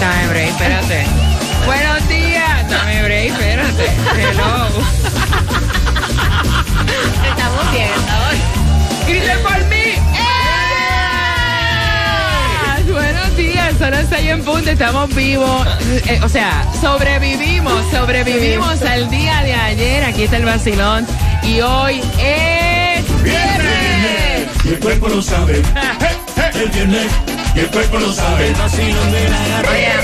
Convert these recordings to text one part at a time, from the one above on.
Dame break, espérate. Buenos días. Dame break, espérate. Hello. Estamos bien, estamos bien. ¡Griten por mí! ¡Eh! Buenos días, son las seis en punto, estamos vivos. Eh, o sea, sobrevivimos, sobrevivimos al día de ayer. Aquí está el vacilón. Y hoy es viernes. Y el cuerpo lo sabe. El viernes. Y el cuerpo lo sabe. El vacilón de la gatita.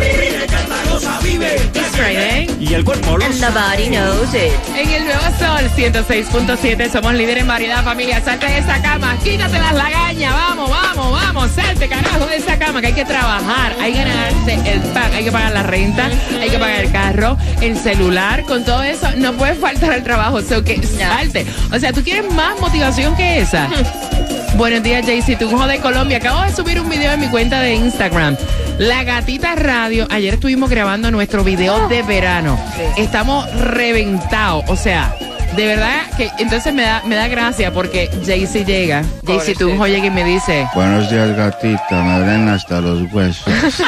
Vive, canta, goza, vive. It's Friday. Y el cuerpo lo And the body knows it. En el Nuevo Sol 106.7 somos líderes en variedad, familia. Salte de esa cama, quítate las lagañas. Vamos, vamos, vamos. Salte, carajo, de esa cama que hay que trabajar. Hay que ganarse el pan. Hay que pagar la renta, hay que pagar el carro, el celular. Con todo eso, no puede faltar el trabajo. So que salte. O sea, ¿tú quieres más motivación que esa? Buenos días, Jaycee, tu hijo de Colombia. Acabo de subir un video en mi cuenta de Instagram. La Gatita Radio. Ayer estuvimos grabando nuestro video de verano. Estamos reventados. O sea, de verdad que entonces me da, me da gracia porque Jaycee llega. Jaycee, tu hijo llega y me dice. Buenos días, gatita. Me duelen hasta los huesos.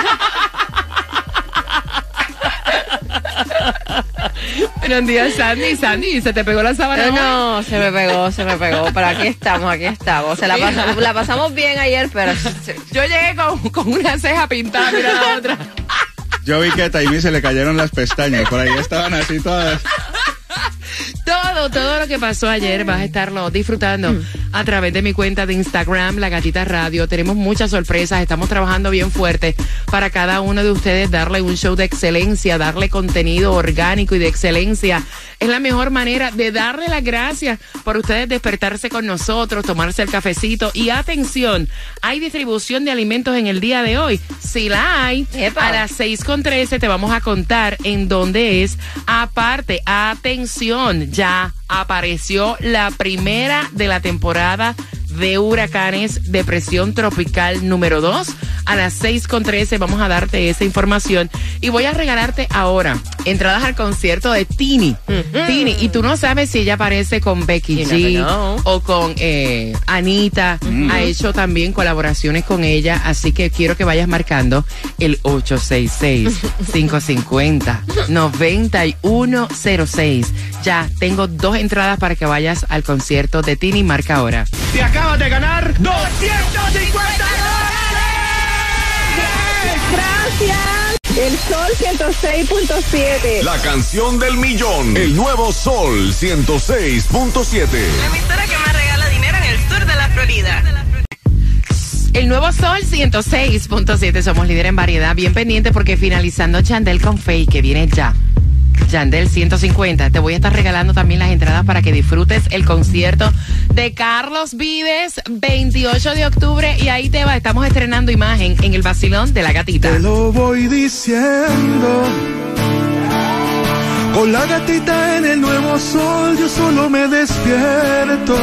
Buenos días, Sandy. Sandy, se te pegó la sábana. No, no, se me pegó, se me pegó. Pero aquí estamos, aquí estamos. Se la, pas- la pasamos bien ayer, pero Yo llegué con, con una ceja pintada, mira la otra. Yo vi que a Taimi se le cayeron las pestañas. Por ahí estaban así todas. Todo, todo lo que pasó ayer vas a estarlo disfrutando a través de mi cuenta de Instagram, La Gatita Radio. Tenemos muchas sorpresas, estamos trabajando bien fuerte para cada uno de ustedes darle un show de excelencia, darle contenido orgánico y de excelencia. Es la mejor manera de darle las gracias por ustedes despertarse con nosotros, tomarse el cafecito. Y atención, hay distribución de alimentos en el día de hoy. Si la hay, Epa. a las 6 con 13 te vamos a contar en dónde es. Aparte, atención, ya apareció la primera de la temporada de huracanes, depresión tropical número 2. A las 6 con 13 vamos a darte esa información y voy a regalarte ahora entradas al concierto de Tini. Tini, y tú no sabes si ella aparece con Becky G o con eh, Anita. Ha hecho también colaboraciones con ella, así que quiero que vayas marcando el 866-550-9106. Ya, tengo dos entradas para que vayas al concierto de Tini. Marca ahora. Te acabas de ganar 250 El Sol 106.7. La canción del millón. El nuevo Sol 106.7. La emisora que más regala dinero en el sur de la Florida. El nuevo Sol 106.7. Somos líder en variedad. Bien pendiente porque finalizando Chandel con Faye, que viene ya. Yandel 150. Te voy a estar regalando también las entradas para que disfrutes el concierto de Carlos Vives 28 de octubre y ahí te va. Estamos estrenando imagen en el vacilón de la gatita. Te lo voy diciendo. Con la gatita en el nuevo sol, yo solo me despierto.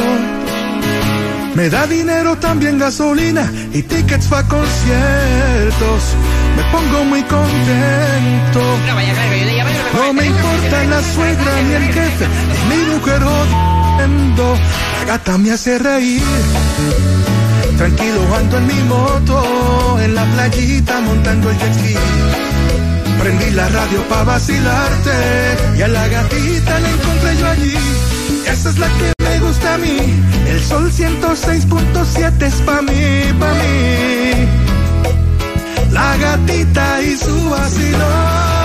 Me da dinero también gasolina y tickets para conciertos. Me pongo muy contento. No me importa la suegra ni el jefe, ni mi mujer jodiendo. La gata me hace reír. Tranquilo ando en mi moto, en la playita montando el jet ski. Prendí la radio pa' vacilarte y a la gatita la encontré yo allí. Esa es la que El sol 106.7 es pa' mí, pa' mí. La gatita y su vacilón.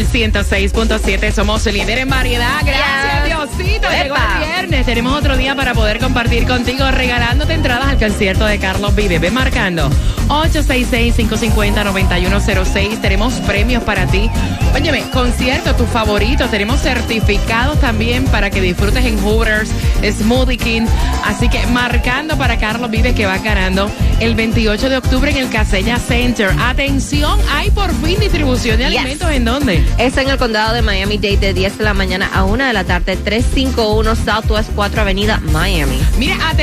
Sol 106.7. Somos el líder en variedad. Gracias, Diosito. Epa. el viernes. Tenemos otro día para poder compartir contigo, regalándote entradas al concierto de Carlos Vive. Ve marcando 866-550-9106. Tenemos premios para ti. Óyeme, concierto, tus favoritos. Tenemos certificados también para que disfrutes en Hooters, Smoothie King. Así que marcando para Carlos Vive que va ganando el 28 de octubre en el Casella Center. Atención, hay por fin distribución de Yes. alimentos en dónde? Es en el condado de Miami-Dade de 10 de la mañana a 1 de la tarde, 351 Southwest 4 Avenida, Miami. Mira, atención,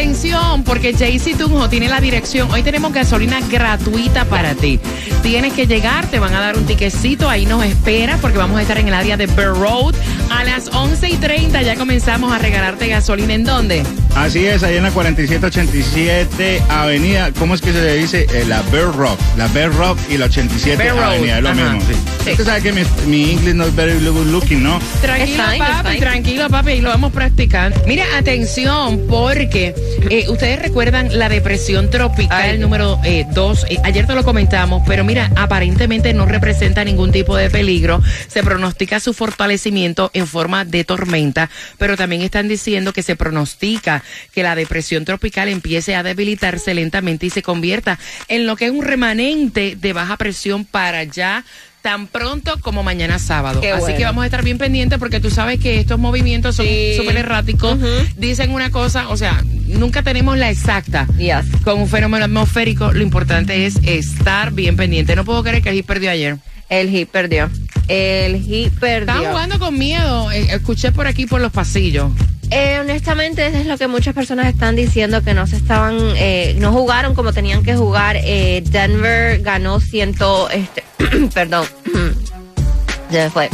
porque JC Tunjo tiene la dirección. Hoy tenemos gasolina gratuita para ti. Tienes que llegar, te van a dar un tiquecito, ahí nos esperas porque vamos a estar en el área de Burr Road. A las 11 y 30 ya comenzamos a regalarte gasolina. ¿En dónde? Así es, ahí en la 4787 Avenida, ¿cómo es que se le dice? Eh, la Bear Rock. La Bear Rock y la 87 Bear Road, Avenida, es lo ajá. mismo. Sí. Sí. Usted sabe que mi, mi inglés no es very good looking, ¿no? Tranquilo, fine, papi, tranquilo, papi, y lo vamos practicando. Mira, atención, porque eh, ustedes recuerdan la depresión tropical Ay. número 2. ayer te lo comentamos, pero mira, aparentemente no representa ningún tipo de peligro. Se pronostica su fortalecimiento en forma de tormenta, pero también están diciendo que se pronostica que la depresión tropical empiece a debilitarse lentamente y se convierta en lo que es un remanente de baja presión para allá tan pronto como mañana sábado. Qué Así bueno. que vamos a estar bien pendientes porque tú sabes que estos movimientos son Sí. súper erráticos. Dicen una cosa, o sea, nunca tenemos la exacta. Yes. Con un fenómeno atmosférico, lo importante es estar bien pendiente. No puedo creer que el Heat perdió ayer. El Heat perdió. El Heat perdió. Estaban jugando con miedo. Eh, Escuché por aquí por los pasillos. Eh, honestamente, eso es lo que muchas personas están diciendo, que no se estaban, eh, no jugaron como tenían que jugar. Eh, Denver ganó ciento, este, perdón, ya fue.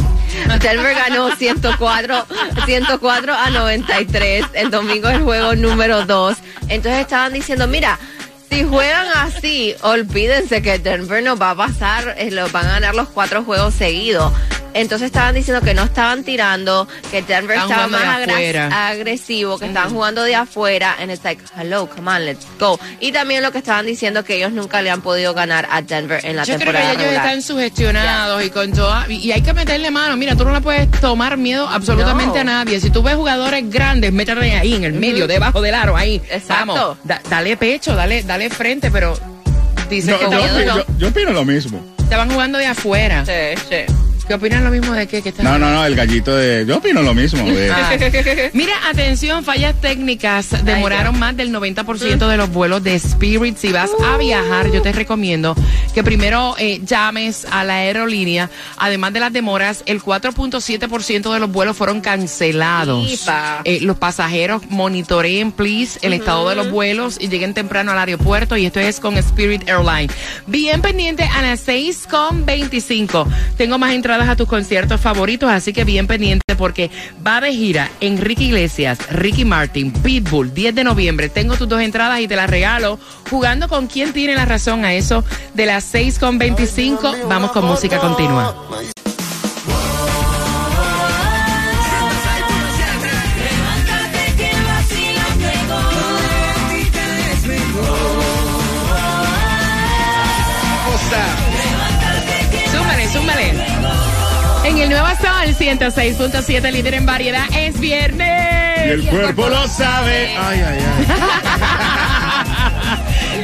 Denver ganó 104, 104 a 93. El domingo el juego número 2. Entonces estaban diciendo, mira, si juegan así, olvídense que Denver nos va a pasar, eh, los van a ganar los cuatro juegos seguidos. Entonces estaban diciendo que no estaban tirando, que Denver Estaban estaba más agresivo, que estaban jugando de afuera. And it's like, hello, come on, let's go. Y también lo que estaban diciendo que ellos nunca le han podido ganar a Denver en la Yo creo que temporada ellos regular. están sugestionados y con toda, y, y hay que meterle mano. Mira, tú no le puedes tomar miedo absolutamente No. a nadie. Si tú ves jugadores grandes, métete ahí en el medio, debajo del aro, ahí. Exacto. Vamos, da- dale pecho, dale, dale frente, pero dicen Yo, que yo opino- no. yo- yo opino lo mismo. estaban jugando de afuera. Sí, sí. ¿Qué opinan lo mismo de qué? que No, no, no, el gallito de... Yo opino lo mismo. de- Ah. Mira, atención, fallas técnicas demoraron más del 90% de los vuelos de Spirit. Si vas a viajar, yo te recomiendo que primero eh, llames a la aerolínea. Además de las demoras, el 4.7% de los vuelos fueron cancelados. Eh, los pasajeros monitoreen, please, el estado de los vuelos y lleguen temprano al aeropuerto. Y esto es con Spirit Airline. Bien pendiente a las 6.25. Tengo más entradas a tus conciertos favoritos, así que bien pendiente porque va de gira Enrique Iglesias, Ricky Martin, Pitbull, 10 de noviembre. Tengo tus dos entradas y te las regalo jugando con quién tiene la razón a eso de las 6.25. Vamos con música continua. En el Nuevo Sol 106.7, líder en variedad, es viernes. Y el cuerpo lo sabe. Ay, ay, ay.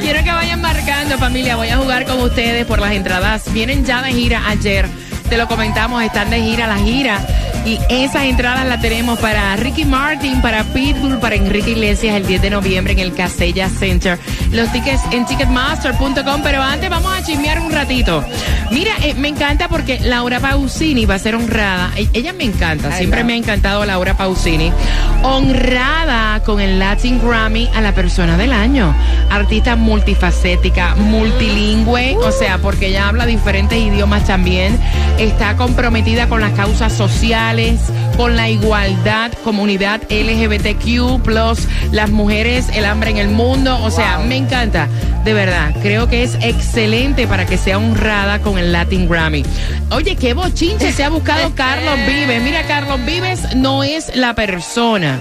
Quiero que vayan marcando, familia. Voy a jugar con ustedes por las entradas. Vienen ya de gira ayer. Te lo comentamos, están de gira la gira. Y esas entradas las tenemos para Ricky Martin, para Pitbull, para Enrique Iglesias el 10 de noviembre en el Casella Center. Los tickets en ticketmaster.com. Pero antes vamos a chismear un ratito. Mira, eh, me encanta porque Laura Pausini va a ser honrada. E- Ella me encanta, siempre me ha encantado Laura Pausini. Honrada con el Latin Grammy a la persona del año. Artista multifacética, multilingüe, o sea, porque ella habla diferentes idiomas también. Está comprometida con las causas sociales, con la igualdad, comunidad LGBTQ, las mujeres, el hambre en el mundo. O sea, me encanta. De verdad, creo que es excelente para que sea honrada con el Latin Grammy. Oye, qué bochinche se ha buscado Carlos Vives. Mira, Carlos Vives no es la persona.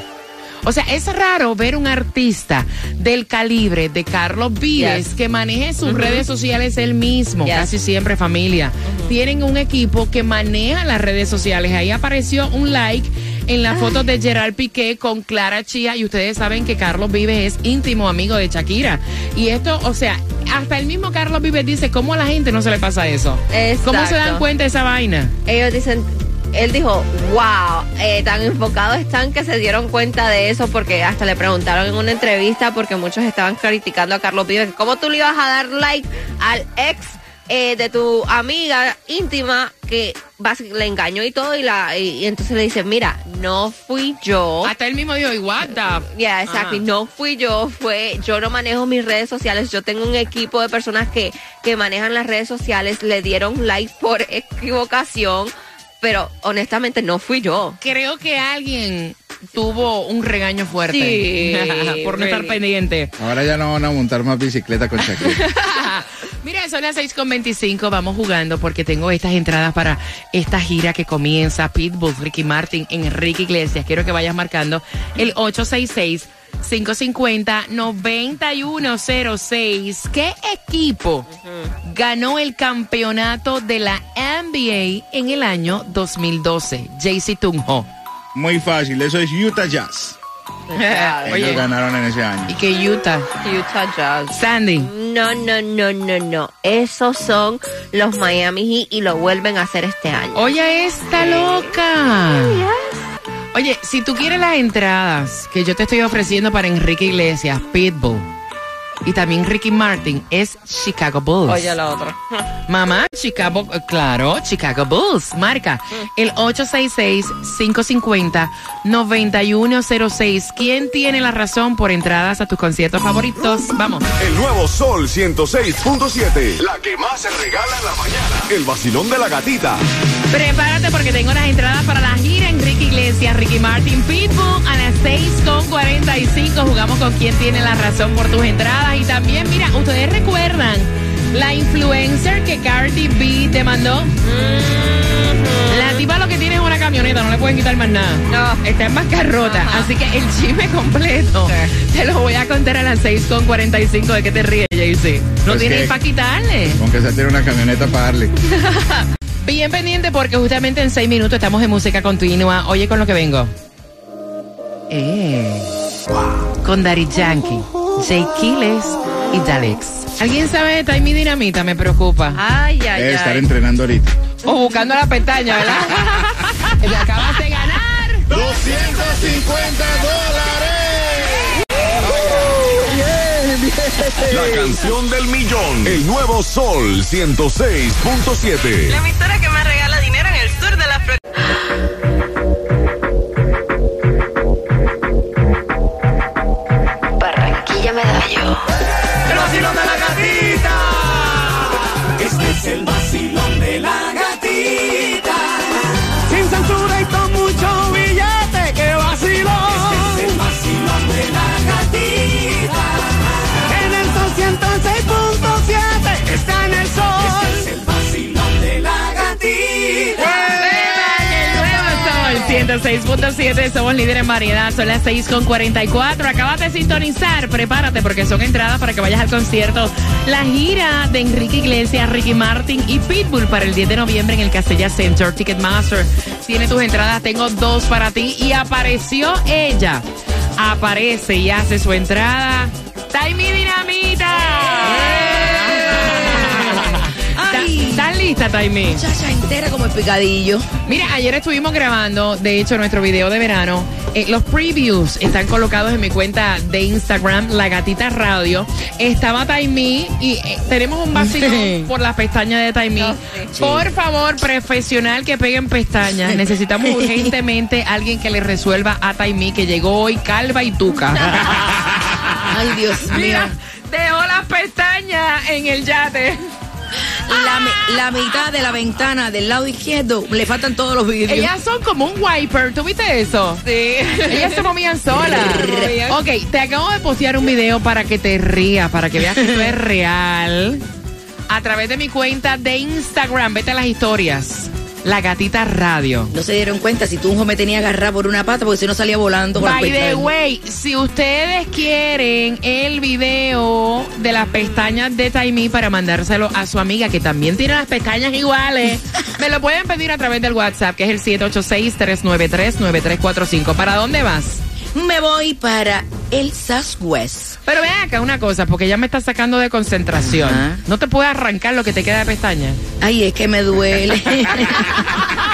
O sea, es raro ver un artista del calibre de Carlos Vives Yes. que maneje sus redes sociales él mismo, Yes. casi siempre familia. Tienen un equipo que maneja las redes sociales. Ahí apareció un like en la foto de Gerard Piqué con Clara Chía y ustedes saben que Carlos Vives es íntimo amigo de Shakira. Y esto, o sea, hasta el mismo Carlos Vives dice, ¿cómo a la gente no se le pasa eso? ¿Cómo se dan cuenta de esa vaina? Ellos dicen, él dijo, wow, eh, tan enfocados están que se dieron cuenta de eso porque hasta le preguntaron en una entrevista porque muchos estaban criticando a Carlos Vives, cómo tú le ibas a dar like al ex eh, de tu amiga íntima que le engañó y todo y, la, y, y entonces le dicen, mira, no fui yo. Hasta él mismo dijo, igual, Ya, exacto. Ajá. No fui yo, fue, yo no manejo mis redes sociales. Yo tengo un equipo de personas que, que manejan las redes sociales. Le dieron like por equivocación, pero honestamente no fui yo. Creo que alguien tuvo un regaño fuerte Sí, por no estar pendiente. Ahora ya no van a montar más bicicleta con Shakira. Mira, son las 6.25, vamos jugando porque tengo estas entradas para esta gira que comienza Pitbull, Ricky Martin, Enrique Iglesias. Quiero que vayas marcando el 866-550-9106. ¿Qué equipo ganó el campeonato de la NBA en el año 2012? JC Tunjo. Muy fácil, eso es Utah Jazz. Ellos Oye, ganaron en ese año. y que Utah. Utah Jazz. Sandy. No, no, no, no, no. Esos son los Miami Heat y lo vuelven a hacer este año. Oye, esta loca. Oye, si tú quieres las entradas que yo te estoy ofreciendo para Enrique Iglesias, Pitbull y también Ricky Martin, es Chicago Bulls. Oye, la otra. Mamá, Chicago, claro, Chicago Bulls. Marca el 866-550-9106. ¿Quién tiene la razón por entradas a tus conciertos favoritos? Vamos. El nuevo Sol 106.7. La que más se regala en la mañana. El vacilón de la gatita. Prepárate porque tengo las entradas para la gira Enrique Iglesias, Ricky Martin, Pitbull a las 6.45. Jugamos con quien tiene la razón por tus entradas. Y también, mira, ustedes recuerdan la influencer que Cardi B te mandó. La tipa lo que tiene es una camioneta, no le pueden quitar más nada. No. Está en bancarrota. Ajá. Así que el chisme completo te lo voy a contar a las 6.45. ¿De qué te ríes, JC? No Pues tienes que- para quitarle. Aunque sea tiene una camioneta para darle. Bien pendiente porque justamente en seis minutos estamos en música continua. Oye, con lo que vengo. Eh. Con Daddy Yankee, Jay Quiles y Dalex. ¿Alguien sabe de Timey Dinamita? Me preocupa. Ay, ay, Debe estar ay. entrenando ahorita. O buscando la pestaña, ¿verdad? Le acabas de ganar. 250 dólares. La canción del millón. El nuevo Sol 106.7. La emisora que más 6.7, somos líderes en variedad, son las 6.44. Acabas de sintonizar, prepárate porque son entradas para que vayas al concierto. La gira de Enrique Iglesias, Ricky Martin y Pitbull para el 10 de noviembre en el Castella Center. Ticketmaster tiene tus entradas, tengo dos para ti. Y apareció ella, aparece y hace su entrada. ¡Taimi Dinamita! ¡Ay! ¿Estás lista, Taimi? Chacha entera como el picadillo. Mira, ayer estuvimos grabando, de hecho, nuestro video de verano. Eh, los previews están colocados en mi cuenta de Instagram, La Gatita Radio. Estaba Taimi y eh, tenemos un vacío por las pestañas de Taimi. Por favor, profesional que peguen pestañas. Necesitamos urgentemente alguien que le resuelva a Taimi que llegó hoy calva y tuca. Ay, Dios mío. Mira, dejó las pestañas en el yate. La, la mitad de la ventana del lado izquierdo le faltan todos los vidrios. Ellas son como un wiper, ¿tú viste eso? Sí. Ellas se movían solas. ok, te acabo de postear un video para que te rías, para que veas que esto es real. A través de mi cuenta de Instagram, vete a las historias. La Gatita Radio. No se dieron cuenta si Tunjo me tenía agarrado por una pata porque si no salía volando con By the way, si ustedes quieren el video de las pestañas de Taimi para mandárselo a su amiga que también tiene las pestañas iguales, me lo pueden pedir a través del WhatsApp, que es el 786-393-9345. ¿Para dónde vas? Me voy para el Southwest. Pero ven acá una cosa, porque ya me está sacando de concentración. Ajá. No te puedes arrancar lo que te queda de pestañas. Ay, es que me duele.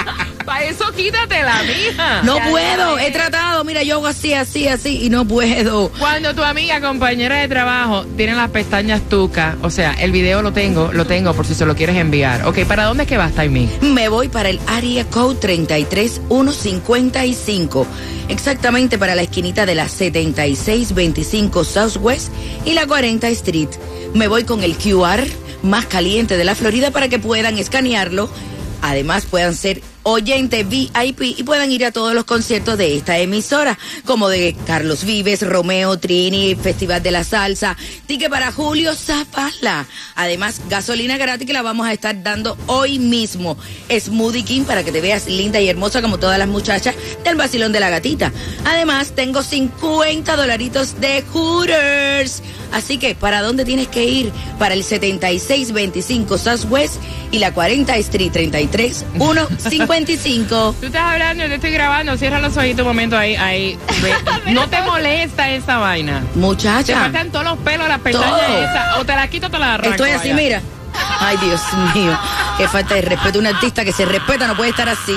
Para eso quítatela, mija. no puedo, he tratado. Mira, yo hago así, así, así y no puedo. Cuando tu amiga, compañera de trabajo, tiene las pestañas tucas, o sea, el video lo tengo, lo tengo por si se lo quieres enviar. Ok, ¿para dónde es que vas, Taimi? Me voy para el área code 33155. Exactamente para la esquinita de la 7625 Southwest y la 40 Street. Me voy con el QR más caliente de la Florida para que puedan escanearlo. Además puedan ser oyentes VIP y puedan ir a todos los conciertos de esta emisora, como de Carlos Vives, Romeo, Trini, Festival de la Salsa, ticket para Julio Zapala. Además, gasolina gratis que la vamos a estar dando hoy mismo. Smoothie King para que te veas linda y hermosa como todas las muchachas del vacilón de la gatita. Además, tengo 50 dolaritos de Hooters. Así que, ¿para dónde tienes que ir? Para el 7625 Southwest y la 40 Street 33155. Tú estás hablando, yo te estoy grabando, cierra los ojitos un momento ahí, ahí. No te molesta esa vaina. Te Muchacha, faltan todos los pelos, las pestañas esas. O te las quito o te las arranco. estoy así, mira. Ay, Dios mío. Qué falta de respeto. Un artista que se respeta no puede estar así.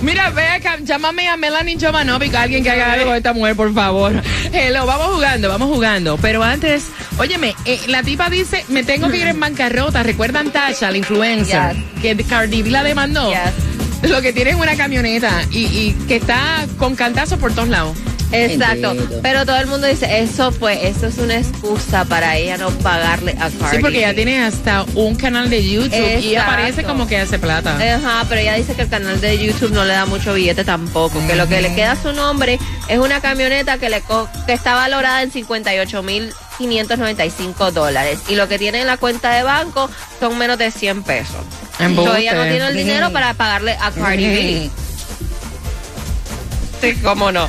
Mira, ve acá, llámame a Melanie Jovanovic, alguien que haga algo con esta mujer, por favor. Hello, vamos jugando, vamos jugando. Pero antes, óyeme, eh, la tipa dice, me tengo que ir en bancarrota. ¿Recuerdan Tasha, la influencer? Que Cardi B la demandó. Yes. Lo que tiene es una camioneta y, y que está con cantazo por todos lados. Exacto. Entiendo. Pero todo el mundo dice, eso pues, eso es una excusa para ella no pagarle a Cardi. Sí, porque ella tiene hasta un canal de YouTube y ella Exacto. parece como que hace plata. Ajá, pero ella dice que el canal de YouTube no le da mucho billete tampoco, que lo que le queda a su nombre es una camioneta que le co- que está valorada en 58 mil 595 dólares y lo que tiene en la cuenta de banco son menos de 100 pesos. So, ella no tiene el dinero para pagarle a Cardi B. Sí, cómo no.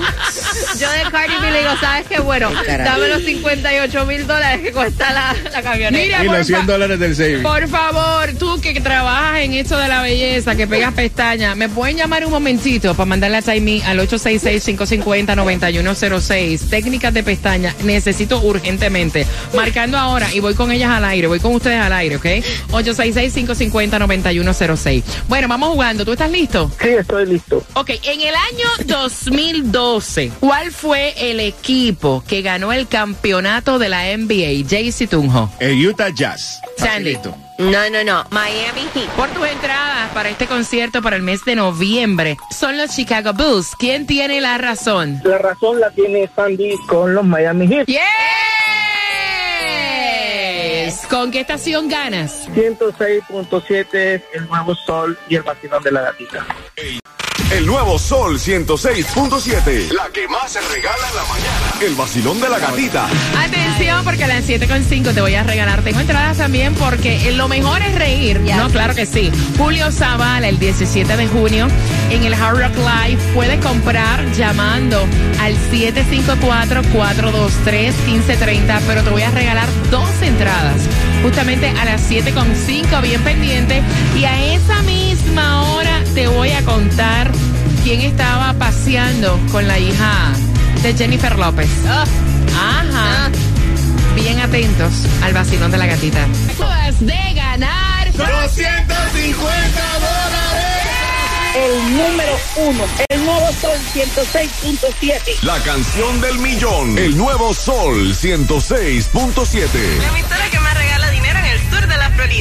Yo de Cardi B le digo, ¿sabes qué? Bueno, dame los 58 mil dólares que cuesta la, la camioneta. Mira, Y por los 100 fa- dólares del saving. Por favor, tú que trabajas en esto de la belleza, que pegas pestañas, ¿me pueden llamar un momentito para mandarle a Taimi al 866-550-9106? Técnicas de pestañas, necesito urgentemente. Marcando ahora y voy con ellas al aire, voy con ustedes al aire, ¿ok? 866-550-9106. Bueno, vamos jugando. ¿Tú estás listo? Sí, estoy listo. Ok, en el año 2012, ¿cuál fue el equipo que ganó el campeonato de la NBA? JC Tunjo. El Utah Jazz. Sandy. Facilito. No, no, no. Miami Heat. Por tus entradas para este concierto para el mes de noviembre son los Chicago Bulls. ¿Quién tiene la razón? La razón la tiene Sandy con los Miami Heat. Yes. ¿Con qué estación ganas? 106.7, el nuevo sol y el vacilón de la gatita. El nuevo Sol 106.7. La que más se regala en la mañana. El vacilón de la gatita. Atención, porque a las 7.5 te voy a regalar. Tengo entradas también porque lo mejor es reír. No, claro que sí. Julio Zavala, el 17 de junio, en el Hard Rock Live, puedes comprar llamando al 754-423-1530, pero te voy a regalar dos entradas. Justamente a las 7.5, bien pendiente. Y a esa misma hora te voy a contar quién estaba paseando con la hija de Jennifer López. Ajá. Bien atentos al vacilón de la gatita. Acabas de ganar. 250 dólares. El número uno, el nuevo sol 106.7. La canción del millón. El nuevo Sol 106.7. La emisora que